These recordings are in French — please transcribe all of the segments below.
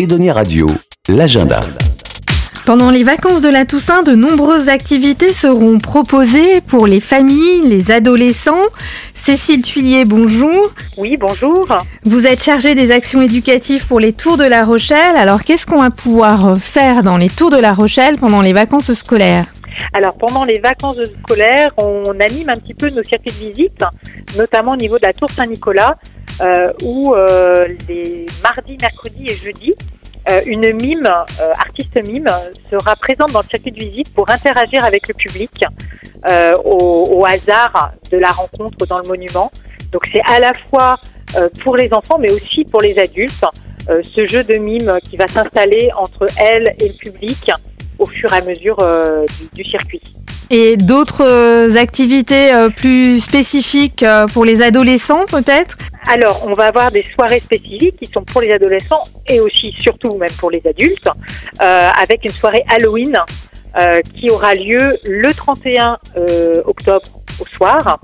Edonia Radio, l'agenda. Pendant les vacances de la Toussaint, de nombreuses activités seront proposées pour les familles, les adolescents. Cécile Tuilier, bonjour. Oui, bonjour. Vous êtes chargée des actions éducatives pour les Tours de la Rochelle. Alors, qu'est-ce qu'on va pouvoir faire dans les Tours de la Rochelle pendant les vacances scolaires? Alors pendant les vacances scolaires, on anime un petit peu nos circuits de visite, notamment au niveau de la Tour Saint-Nicolas, où euh, les mardis, mercredis et jeudis, euh, une mime, artiste mime, sera présente dans le circuit de visite pour interagir avec le public au, au, hasard de la rencontre dans le monument. Donc c'est à la fois pour les enfants, mais aussi pour les adultes. ce jeu de mime qui va s'installer entre elle et le public au fur et à mesure euh, du, circuit. Et d'autres euh, activités euh, plus spécifiques pour les adolescents peut-être? Alors, on va avoir des soirées spécifiques qui sont pour les adolescents et aussi, surtout, même pour les adultes, avec une soirée Halloween qui aura lieu le 31 octobre au soir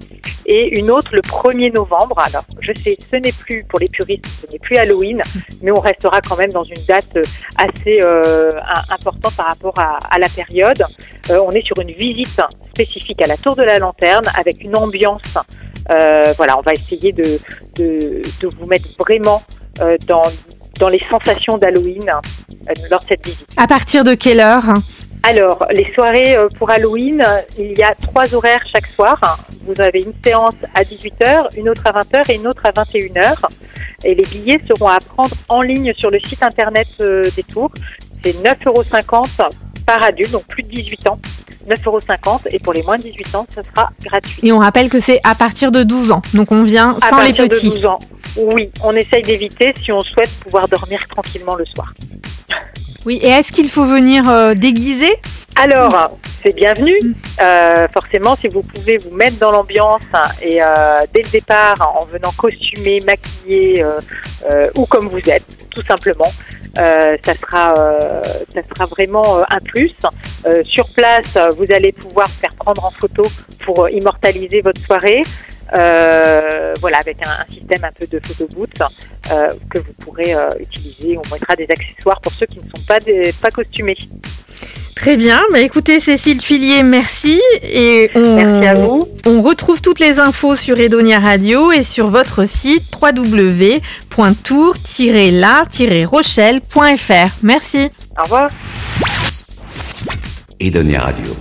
et une autre le 1er novembre. Alors, je sais, ce n'est plus, pour les puristes, ce n'est plus Halloween, mais on restera quand même dans une date assez euh, importante par rapport à, la période. Euh, on est sur une visite spécifique à la Tour de la Lanterne avec une ambiance. Euh, voilà, on va essayer de, de, de vous mettre vraiment dans, dans les sensations d'Halloween lors de cette visite. À partir de quelle heure? Alors, les soirées pour Halloween, il y a trois horaires chaque soir. Vous avez une séance à 18h, une autre à 20h et une autre à 21h. Et les billets seront à prendre en ligne sur le site internet euh, des tours. C'est 9,50 euros par adulte, donc plus de 18 ans. 9,50 euros et pour les moins de 18 ans, ce sera gratuit. Et on rappelle que c'est à partir de 12 ans, donc on vient sans les petits. De 12 ans. Oui, on essaye d'éviter si on souhaite pouvoir dormir tranquillement le soir. Oui, et est-ce qu'il faut venir euh, déguiser? Alors, c'est bienvenu. Euh, forcément, si vous pouvez vous mettre dans l'ambiance hein, et euh, dès le départ, en venant costumer, maquiller ou comme vous êtes, tout simplement, ça sera ça sera vraiment un plus. sur place, vous allez pouvoir faire prendre en photo pour immortaliser votre soirée. Euh, voilà, avec un, système un peu de photo boot euh, que vous pourrez euh, utiliser. On mettra des accessoires pour ceux qui ne sont pas, pas costumés. Très bien, bah écoutez Cécile Tuilier, merci. Et on, merci à vous. On retrouve toutes les infos sur Edonia Radio et sur votre site www.tour-la-rochelle.fr. Merci. Au revoir. Edonia Radio.